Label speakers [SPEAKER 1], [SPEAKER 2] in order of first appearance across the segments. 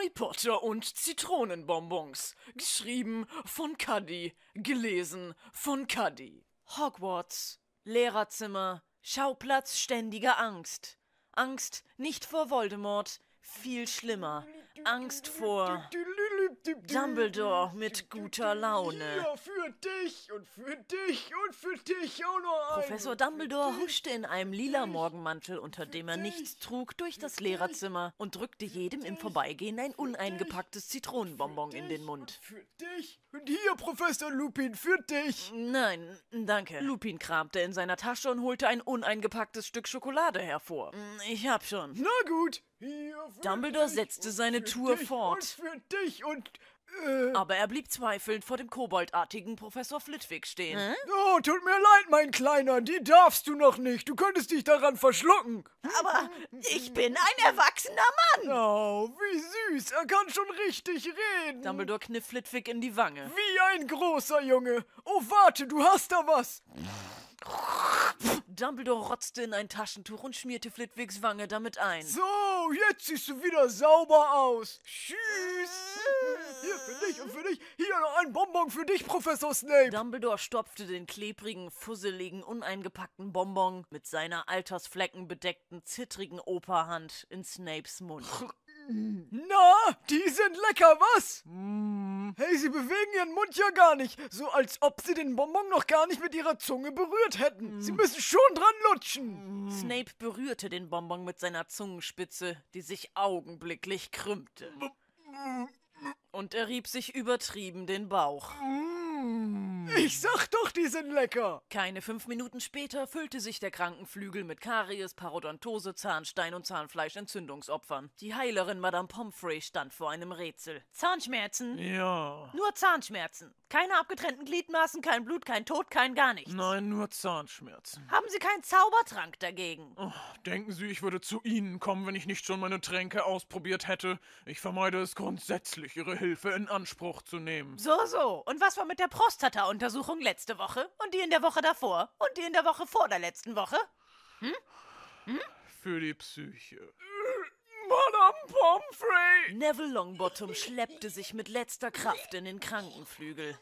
[SPEAKER 1] Harry Potter und Zitronenbonbons. Geschrieben von Cuddy. Gelesen von Cuddy. Hogwarts. Lehrerzimmer. Schauplatz ständiger Angst. Angst nicht vor Voldemort. Viel schlimmer. Angst vor Dumbledore mit guter Laune.
[SPEAKER 2] Ja, für dich und für dich und für dich auch noch einen.
[SPEAKER 1] Professor Dumbledore huschte in einem lila Morgenmantel, unter dem er nichts trug, durch das Lehrerzimmer und drückte jedem im Vorbeigehen ein uneingepacktes Zitronenbonbon in den Mund.
[SPEAKER 2] Für dich und hier, Professor Lupin, für dich.
[SPEAKER 1] Nein, danke. Lupin kramte in seiner Tasche und holte ein uneingepacktes Stück Schokolade hervor. Ich hab schon.
[SPEAKER 2] Na gut.
[SPEAKER 1] Dumbledore setzte seine Tour fort.
[SPEAKER 2] Und für dich und. Äh,
[SPEAKER 1] Aber er blieb zweifelnd vor dem koboldartigen Professor Flitwick stehen.
[SPEAKER 2] oh, tut mir leid, mein Kleiner, die darfst du noch nicht. Du könntest dich daran verschlucken.
[SPEAKER 3] Aber ich bin ein erwachsener Mann.
[SPEAKER 2] Oh, wie süß. Er kann schon richtig reden.
[SPEAKER 1] Dumbledore kniff Flitwick in die Wange.
[SPEAKER 2] Wie ein großer Junge. Oh, warte, du hast da was.
[SPEAKER 1] Dumbledore rotzte in ein Taschentuch und schmierte Flitwicks Wange damit ein.
[SPEAKER 2] So, jetzt siehst du wieder sauber aus. Tschüss. Hier für dich und für dich. Hier noch ein Bonbon für dich, Professor Snape.
[SPEAKER 1] Dumbledore stopfte den klebrigen, fusseligen, uneingepackten Bonbon mit seiner altersfleckenbedeckten, zittrigen Operhand in Snapes Mund.
[SPEAKER 2] Na, die sind lecker, was? Hey, sie bewegen ihren Mund ja gar nicht. So als ob sie den Bonbon noch gar nicht mit ihrer Zunge berührt hätten. Sie müssen schon dran lutschen.
[SPEAKER 1] Snape berührte den Bonbon mit seiner Zungenspitze, die sich augenblicklich krümmte. Und er rieb sich übertrieben den Bauch.
[SPEAKER 2] Ich sag doch, die sind lecker.
[SPEAKER 1] Keine fünf Minuten später füllte sich der Krankenflügel mit Karies, Parodontose, Zahnstein und Zahnfleischentzündungsopfern. Die Heilerin Madame Pomfrey stand vor einem Rätsel. Zahnschmerzen?
[SPEAKER 4] Ja.
[SPEAKER 1] Nur Zahnschmerzen. Keine abgetrennten Gliedmaßen, kein Blut, kein Tod, kein gar nichts.
[SPEAKER 4] Nein, nur Zahnschmerzen.
[SPEAKER 1] Haben Sie keinen Zaubertrank dagegen?
[SPEAKER 4] Oh, denken Sie, ich würde zu Ihnen kommen, wenn ich nicht schon meine Tränke ausprobiert hätte? Ich vermeide es grundsätzlich, Ihre Hilfe in Anspruch zu nehmen.
[SPEAKER 3] So, so. Und was war mit der Prostata-Untersuchung letzte Woche? Und die in der Woche davor? Und die in der Woche vor der letzten Woche?
[SPEAKER 4] Für die Psyche.
[SPEAKER 2] Madame Pomfrey.
[SPEAKER 1] Neville Longbottom schleppte sich mit letzter Kraft in den Krankenflügel.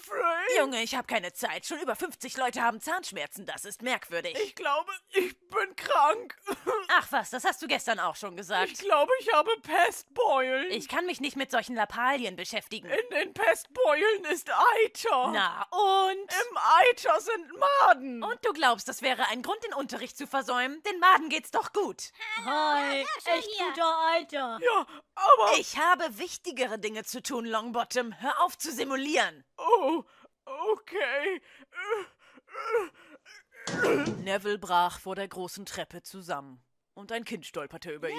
[SPEAKER 2] Pomfrey.
[SPEAKER 3] Junge, ich habe keine Zeit. Schon über 50 Leute haben Zahnschmerzen. Das ist merkwürdig.
[SPEAKER 2] Ich glaube, ich bin krank.
[SPEAKER 3] Ach was, das hast du gestern auch schon gesagt.
[SPEAKER 2] Ich glaube, ich habe Pestbeulen.
[SPEAKER 3] Ich kann mich nicht mit solchen Lappalien beschäftigen.
[SPEAKER 2] In den Pestbeulen ist Eiter.
[SPEAKER 3] Na und?
[SPEAKER 2] Im Eiter sind Maden.
[SPEAKER 3] Und du glaubst, das wäre ein Grund, den Unterricht zu versäumen? Den Maden geht's doch gut.
[SPEAKER 5] Hi, echt guter Alter.
[SPEAKER 2] Ja, aber.
[SPEAKER 3] Ich habe wichtigere Dinge zu tun, Longbottom. Hör auf zu simulieren.
[SPEAKER 2] Oh, okay.
[SPEAKER 1] Neville brach vor der großen Treppe zusammen. Und ein Kind stolperte über ihn.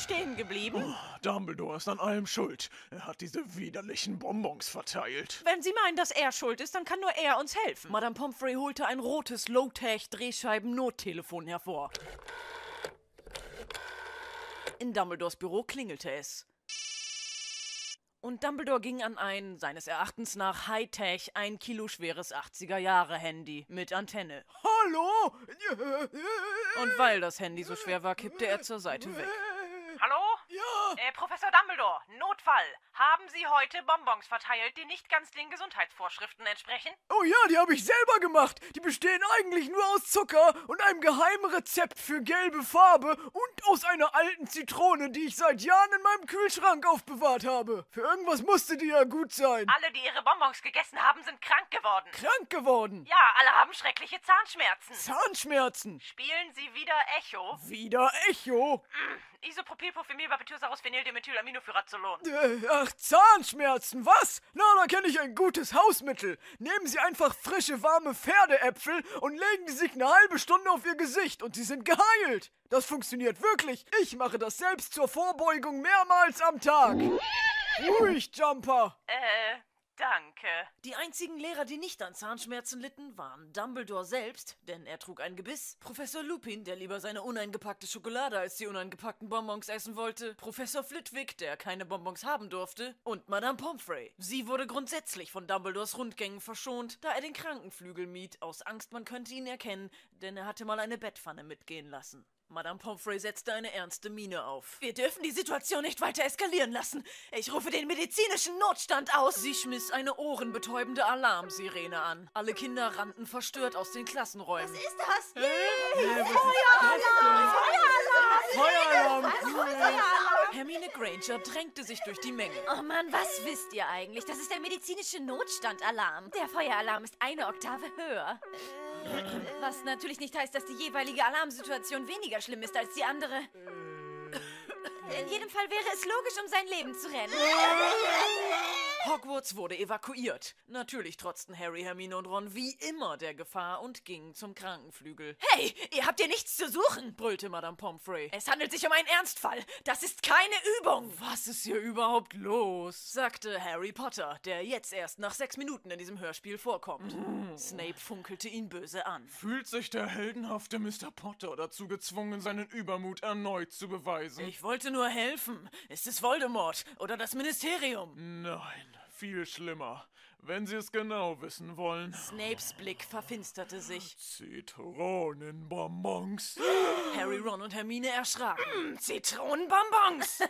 [SPEAKER 3] Stehen geblieben?
[SPEAKER 4] Dumbledore ist an allem schuld. Er hat diese widerlichen Bonbons verteilt.
[SPEAKER 3] Wenn Sie meinen, dass er schuld ist, dann kann nur er uns helfen.
[SPEAKER 1] Madame Pomfrey holte ein rotes Low-Tech-Drehscheiben-Nottelefon hervor. In Dumbledores Büro klingelte es. Und Dumbledore ging an ein, seines Erachtens nach Hightech, ein Kilo schweres 80er-Jahre-Handy mit Antenne.
[SPEAKER 2] Hallo?
[SPEAKER 1] Und weil das Handy so schwer war, kippte er zur Seite weg.
[SPEAKER 3] Hallo?
[SPEAKER 2] Ja.
[SPEAKER 3] Äh, Professor Dumbledore, Notfall. Haben Sie heute Bonbons verteilt, die nicht ganz den Gesundheitsvorschriften entsprechen?
[SPEAKER 2] Oh ja, die habe ich selber gemacht. Die bestehen eigentlich nur aus Zucker und einem geheimen Rezept für gelbe Farbe und aus einer alten Zitrone, die ich seit Jahren in meinem Kühlschrank aufbewahrt habe. Für irgendwas musste die ja gut sein.
[SPEAKER 3] Alle, die Ihre Bonbons gegessen haben, sind krank geworden.
[SPEAKER 2] Krank geworden.
[SPEAKER 3] Ja, alle haben schreckliche Zahnschmerzen.
[SPEAKER 2] Zahnschmerzen.
[SPEAKER 3] Spielen Sie wieder Echo?
[SPEAKER 2] Wieder Echo.
[SPEAKER 3] Isopropylphosphenylbapytosauros Phenyldimethylaminopyrazolon.
[SPEAKER 2] Äh, ach, Zahnschmerzen, was? Na, da kenne ich ein gutes Hausmittel. Nehmen Sie einfach frische, warme Pferdeäpfel und legen die sich eine halbe Stunde auf Ihr Gesicht und Sie sind geheilt. Das funktioniert wirklich. Ich mache das selbst zur Vorbeugung mehrmals am Tag. Ruhig, Jumper.
[SPEAKER 3] Äh, Danke.
[SPEAKER 1] Die einzigen Lehrer, die nicht an Zahnschmerzen litten, waren Dumbledore selbst, denn er trug ein Gebiss, Professor Lupin, der lieber seine uneingepackte Schokolade als die uneingepackten Bonbons essen wollte, Professor Flitwick, der keine Bonbons haben durfte, und Madame Pomfrey. Sie wurde grundsätzlich von Dumbledores Rundgängen verschont, da er den Krankenflügel mied, aus Angst, man könnte ihn erkennen, denn er hatte mal eine Bettpfanne mitgehen lassen. Madame Pomfrey setzte eine ernste Miene auf. Wir dürfen die Situation nicht weiter eskalieren lassen. Ich rufe den medizinischen Notstand aus. Sie schmiss eine ohrenbetäubende Alarmsirene an. Alle Kinder rannten verstört aus den Klassenräumen.
[SPEAKER 5] Was ist das?
[SPEAKER 2] Feueralarm!
[SPEAKER 1] Hermine Granger drängte sich durch die Menge.
[SPEAKER 5] Oh Mann, was wisst ihr eigentlich? Das ist der medizinische Notstandalarm. Der Feueralarm ist eine Oktave höher. Was natürlich nicht heißt, dass die jeweilige Alarmsituation weniger schlimm ist als die andere. In jedem Fall wäre es logisch, um sein Leben zu rennen.
[SPEAKER 1] Hogwarts wurde evakuiert. Natürlich trotzten Harry, Hermine und Ron wie immer der Gefahr und gingen zum Krankenflügel.
[SPEAKER 5] Hey, ihr habt hier nichts zu suchen.
[SPEAKER 1] brüllte Madame Pomfrey.
[SPEAKER 5] Es handelt sich um einen Ernstfall. Das ist keine Übung.
[SPEAKER 1] Was ist hier überhaupt los? sagte Harry Potter, der jetzt erst nach sechs Minuten in diesem Hörspiel vorkommt. Snape funkelte ihn böse an.
[SPEAKER 4] Fühlt sich der heldenhafte Mr. Potter dazu gezwungen, seinen Übermut erneut zu beweisen?
[SPEAKER 1] Ich wollte nur helfen. Ist es Voldemort oder das Ministerium?
[SPEAKER 4] Nein, viel schlimmer. Wenn Sie es genau wissen wollen.
[SPEAKER 1] Snapes Blick verfinsterte sich.
[SPEAKER 4] Zitronenbonbons.
[SPEAKER 1] Harry, Ron und Hermine erschraken.
[SPEAKER 5] Zitronenbonbons.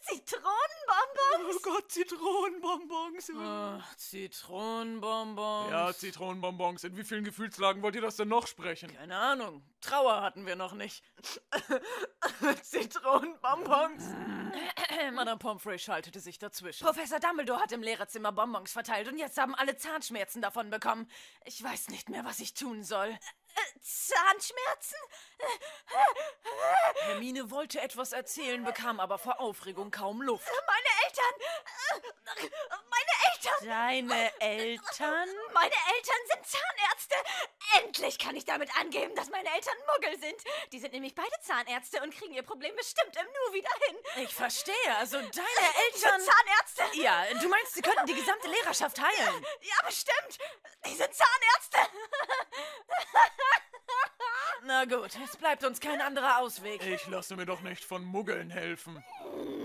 [SPEAKER 5] Zitronenbonbons?
[SPEAKER 2] Oh Gott, Zitronenbonbons.
[SPEAKER 1] Ach, Zitronenbonbons.
[SPEAKER 4] Ja, Zitronenbonbons. In wie vielen Gefühlslagen wollt ihr das denn noch sprechen?
[SPEAKER 1] Keine Ahnung. Trauer hatten wir noch nicht. Zitronenbonbons. Madame Pomfrey schaltete sich dazwischen.
[SPEAKER 5] Professor Dumbledore hat im Lehrerzimmer Bonbons verteilt und jetzt haben alle Zahnschmerzen davon bekommen. Ich weiß nicht mehr, was ich tun soll. Zahnschmerzen?
[SPEAKER 1] Hermine wollte etwas erzählen, bekam aber vor Aufregung kaum Luft.
[SPEAKER 5] Meine Eltern! Meine Eltern!
[SPEAKER 1] Deine Eltern?
[SPEAKER 5] Meine Eltern sind Zahnärzte! Endlich kann ich damit angeben, dass meine Eltern Muggel sind. Die sind nämlich beide Zahnärzte und kriegen ihr Problem bestimmt im Nu wieder hin.
[SPEAKER 1] Ich verstehe, also deine
[SPEAKER 5] Die sind
[SPEAKER 1] Eltern...
[SPEAKER 5] Zahnärzte!
[SPEAKER 1] Ja, du meinst, sie könnten die gesamte Lehrerschaft heilen?
[SPEAKER 5] Ja, bestimmt! Die sind Zahnärzte!
[SPEAKER 1] Na gut, es bleibt uns kein anderer Ausweg.
[SPEAKER 4] Ich lasse mir doch nicht von Muggeln helfen.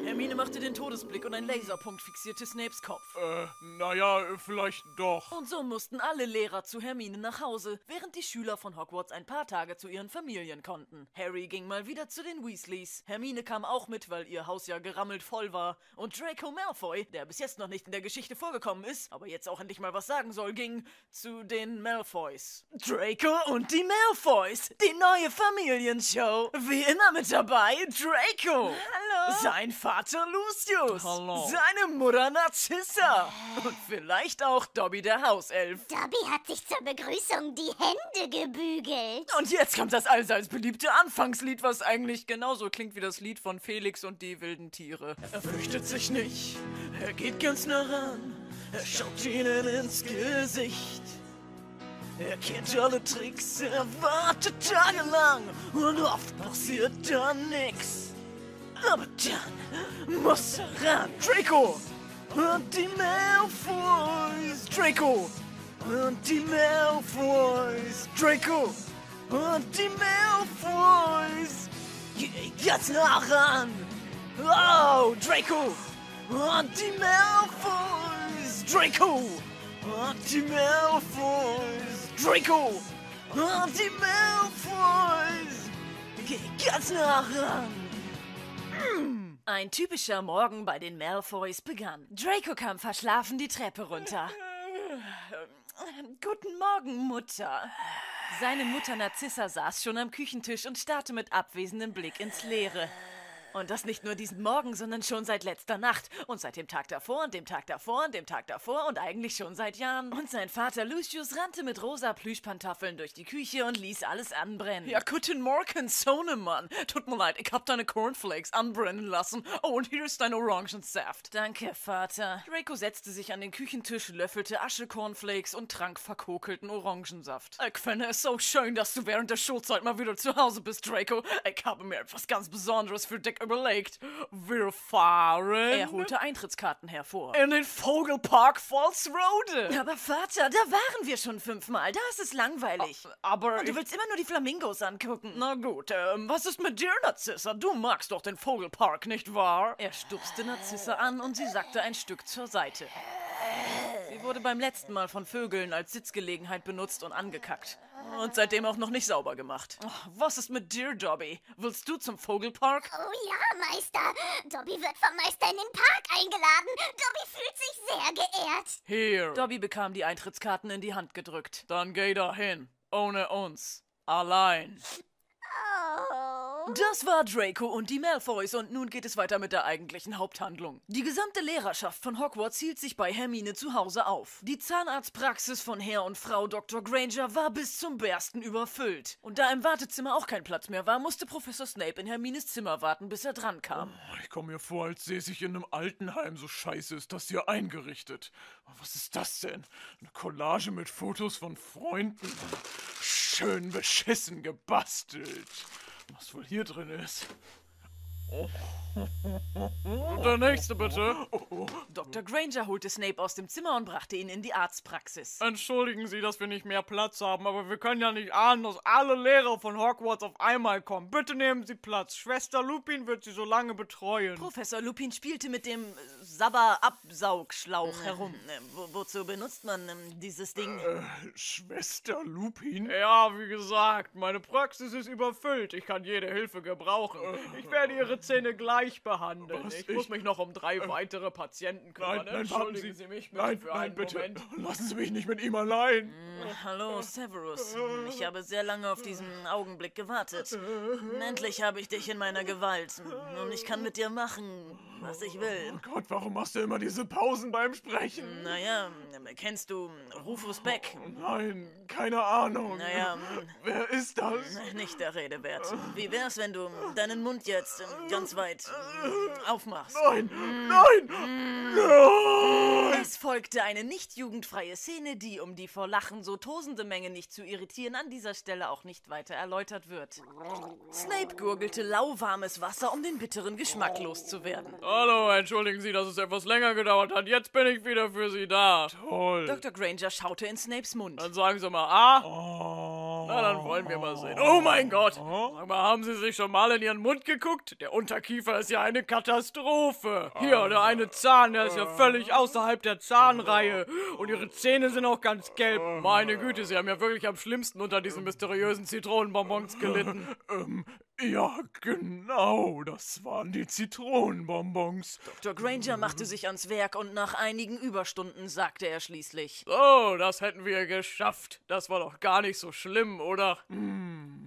[SPEAKER 1] Hermine machte den Todesblick und ein Laserpunkt fixierte Snapes Kopf.
[SPEAKER 4] Äh, naja, vielleicht doch.
[SPEAKER 1] Und so mussten alle Lehrer zu Hermine nach Hause, während die Schüler von Hogwarts ein paar Tage zu ihren Familien konnten. Harry ging mal wieder zu den Weasleys. Hermine kam auch mit, weil ihr Haus ja gerammelt voll war. Und Draco Malfoy, der bis jetzt noch nicht in der Geschichte vorgekommen ist, aber jetzt auch endlich mal was sagen soll, ging zu den Malfoys. Draco und die Malfoys, die neue Familienshow. Wie immer mit dabei Draco. Hallo. Sein Vater Lucius.
[SPEAKER 4] Hallo.
[SPEAKER 1] Seine Mutter Narcissa. Und vielleicht auch Dobby der Hauself.
[SPEAKER 6] Dobby hat sich zur Begrüßung die Hände gebügelt.
[SPEAKER 1] Und jetzt kommt das allseits beliebte Anfangslied, was eigentlich genauso klingt wie das Lied von Felix und die wilden Tiere. Er fürchtet sich nicht, er geht ganz nah ran, er schaut ihnen ins Gesicht. Er kennt alle Tricks, er wartet tagelang und oft passiert dann nix. Aber dann muss er ran. Draco! Und die Malfoys! Draco! Und die Malfoys! Draco! Und die Malfoys! Geh ganz nah ran! Oh, Draco! Und die Malfoys! Draco! Und die Malfoys! Draco! Und die Malfoys! Geh ganz nah ran! Ein typischer Morgen bei den Malfoys begann. Draco kam verschlafen die Treppe runter. Guten Morgen, Mutter. Seine Mutter Narzissa saß schon am Küchentisch und starrte mit abwesendem Blick ins Leere. Und das nicht nur diesen Morgen, sondern schon seit letzter Nacht. Und seit dem Tag davor und dem Tag davor und dem Tag davor und eigentlich schon seit Jahren. Und sein Vater Lucius rannte mit rosa Plüschpantoffeln durch die Küche und ließ alles anbrennen. Ja, guten Morgen, Sohnemann. Tut mir leid, ich hab deine Cornflakes anbrennen lassen. Oh, und hier ist dein Orangensaft. Danke, Vater. Draco setzte sich an den Küchentisch, löffelte Asche-Cornflakes und trank verkokelten Orangensaft. Ich finde es so schön, dass du während der Schulzeit mal wieder zu Hause bist, Draco. Ich habe mir etwas ganz Besonderes für dich
[SPEAKER 3] überlegt. Wir fahren.
[SPEAKER 1] Er holte Eintrittskarten hervor.
[SPEAKER 3] in den Vogelpark Volksrode.
[SPEAKER 7] Aber Vater, da waren wir schon fünfmal. Da ist es langweilig.
[SPEAKER 3] Aber
[SPEAKER 7] Und du willst immer nur die Flamingos angucken.
[SPEAKER 3] Na gut, ähm, was ist mit dir, Narzissa? Du magst doch den Vogelpark, nicht wahr?
[SPEAKER 1] Er stupste Narzissa an und sie sackte ein Stück zur Seite. Sie wurde beim letzten Mal von Vögeln als Sitzgelegenheit benutzt und angekackt. Und seitdem auch noch nicht sauber gemacht.
[SPEAKER 3] Oh, was ist mit dir, Dobby? Willst du zum Vogelpark?
[SPEAKER 6] Oh ja, Meister. Dobby wird vom Meister in den Park eingeladen. Dobby fühlt sich sehr geehrt.
[SPEAKER 3] Hier.
[SPEAKER 1] Dobby bekam die Eintrittskarten in die Hand gedrückt.
[SPEAKER 3] Dann geh dahin. Ohne uns. Allein.
[SPEAKER 6] Oh.
[SPEAKER 1] Das war Draco und die Malfoys und nun geht es weiter mit der eigentlichen Haupthandlung. Die gesamte Lehrerschaft von Hogwarts hielt sich bei Hermine zu Hause auf. Die Zahnarztpraxis von Herr und Frau Dr. Granger war bis zum Bersten überfüllt. Und da im Wartezimmer auch kein Platz mehr war, musste Professor Snape in Hermines Zimmer warten, bis er dran
[SPEAKER 4] Ich komme mir vor, als säße ich in einem Altenheim. So scheiße ist das hier eingerichtet. Was ist das denn? Eine Collage mit Fotos von Freunden. Schön beschissen gebastelt. Was wohl hier drin ist?
[SPEAKER 3] Der nächste bitte.
[SPEAKER 1] Dr. Granger holte Snape aus dem Zimmer und brachte ihn in die Arztpraxis.
[SPEAKER 3] Entschuldigen Sie, dass wir nicht mehr Platz haben, aber wir können ja nicht ahnen, dass alle Lehrer von Hogwarts auf einmal kommen. Bitte nehmen Sie Platz. Schwester Lupin wird Sie so lange betreuen.
[SPEAKER 1] Professor Lupin spielte mit dem Sabber-Absaugschlauch herum. Äh, wo, wozu benutzt man ähm, dieses Ding?
[SPEAKER 4] Äh, Schwester Lupin?
[SPEAKER 3] Ja, wie gesagt, meine Praxis ist überfüllt. Ich kann jede Hilfe gebrauchen. Ich werde Ihre Zähne gleich behandeln.
[SPEAKER 4] Was?
[SPEAKER 3] Ich, muss
[SPEAKER 4] Ich-
[SPEAKER 3] mich noch um drei weitere Patienten kümmern.
[SPEAKER 4] Nein, nein,
[SPEAKER 3] Entschuldigen
[SPEAKER 4] Sie.
[SPEAKER 3] Sie mich bitte
[SPEAKER 4] Nein,
[SPEAKER 3] für
[SPEAKER 4] nein,
[SPEAKER 3] einen
[SPEAKER 4] bitte.
[SPEAKER 3] Moment.
[SPEAKER 4] Lassen Sie mich nicht mit ihm allein.
[SPEAKER 1] Hallo, Severus. Ich habe sehr lange auf diesen Augenblick gewartet. Endlich habe ich dich in meiner Gewalt. Und ich kann mit dir machen, was ich will.
[SPEAKER 4] Oh Gott, warum machst du immer diese Pausen beim Sprechen?
[SPEAKER 1] Naja, kennst du Rufus Beck?
[SPEAKER 4] Nein, keine Ahnung.
[SPEAKER 1] Naja,
[SPEAKER 4] Wer ist das?
[SPEAKER 1] nicht der Rede wert. Wie wär's, wenn du deinen Mund jetzt ganz weit aufmachst?
[SPEAKER 4] Nein, nein, nein!
[SPEAKER 1] Es folgte eine nicht jugendfreie Szene, die, um die vor Lachen so tosende Menge nicht zu irritieren, an dieser Stelle auch nicht weiter erläutert wird. Snape gurgelte lauwarmes Wasser, um den bitteren Geschmack loszuwerden.
[SPEAKER 3] Hallo, entschuldigen Sie, dass es etwas länger gedauert hat. Jetzt bin ich wieder für Sie da.
[SPEAKER 4] Toll.
[SPEAKER 1] Dr. Granger schaute in Snapes Mund.
[SPEAKER 3] Dann sagen Sie mal A.
[SPEAKER 4] Oh.
[SPEAKER 3] Na, dann wollen wir mal sehen. Oh mein Gott! Sag mal, haben Sie sich schon mal in Ihren Mund geguckt? Der Unterkiefer ist ja eine Katastrophe. Hier, der eine Zahn, der ist ja völlig außerhalb der Zahnreihe. Und Ihre Zähne sind auch ganz gelb. Meine Güte, Sie haben ja wirklich am schlimmsten unter diesen mysteriösen Zitronenbonbons gelitten.
[SPEAKER 4] Ähm, ja, genau, das waren die Zitronenbonbons.
[SPEAKER 1] Dr. Granger machte sich ans Werk und nach einigen Überstunden sagte er schließlich.
[SPEAKER 3] So, das hätten wir geschafft. Das war doch gar nicht so schlimm, oder?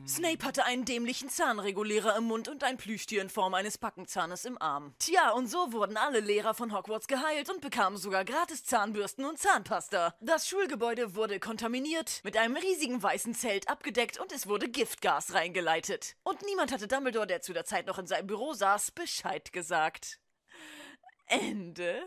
[SPEAKER 1] Snape hatte einen dämlichen Zahnregulierer im Mund und ein Plüschtier in Form eines Backenzahnes im Arm. Tja, und so wurden alle Lehrer von Hogwarts geheilt und bekamen sogar gratis Zahnbürsten und Zahnpasta. Das Schulgebäude wurde kontaminiert, mit einem riesigen weißen Zelt abgedeckt und es wurde Giftgas reingeleitet. Und niemand hatte Dumbledore, der zu der Zeit noch in seinem Büro saß, Bescheid gesagt. Ende.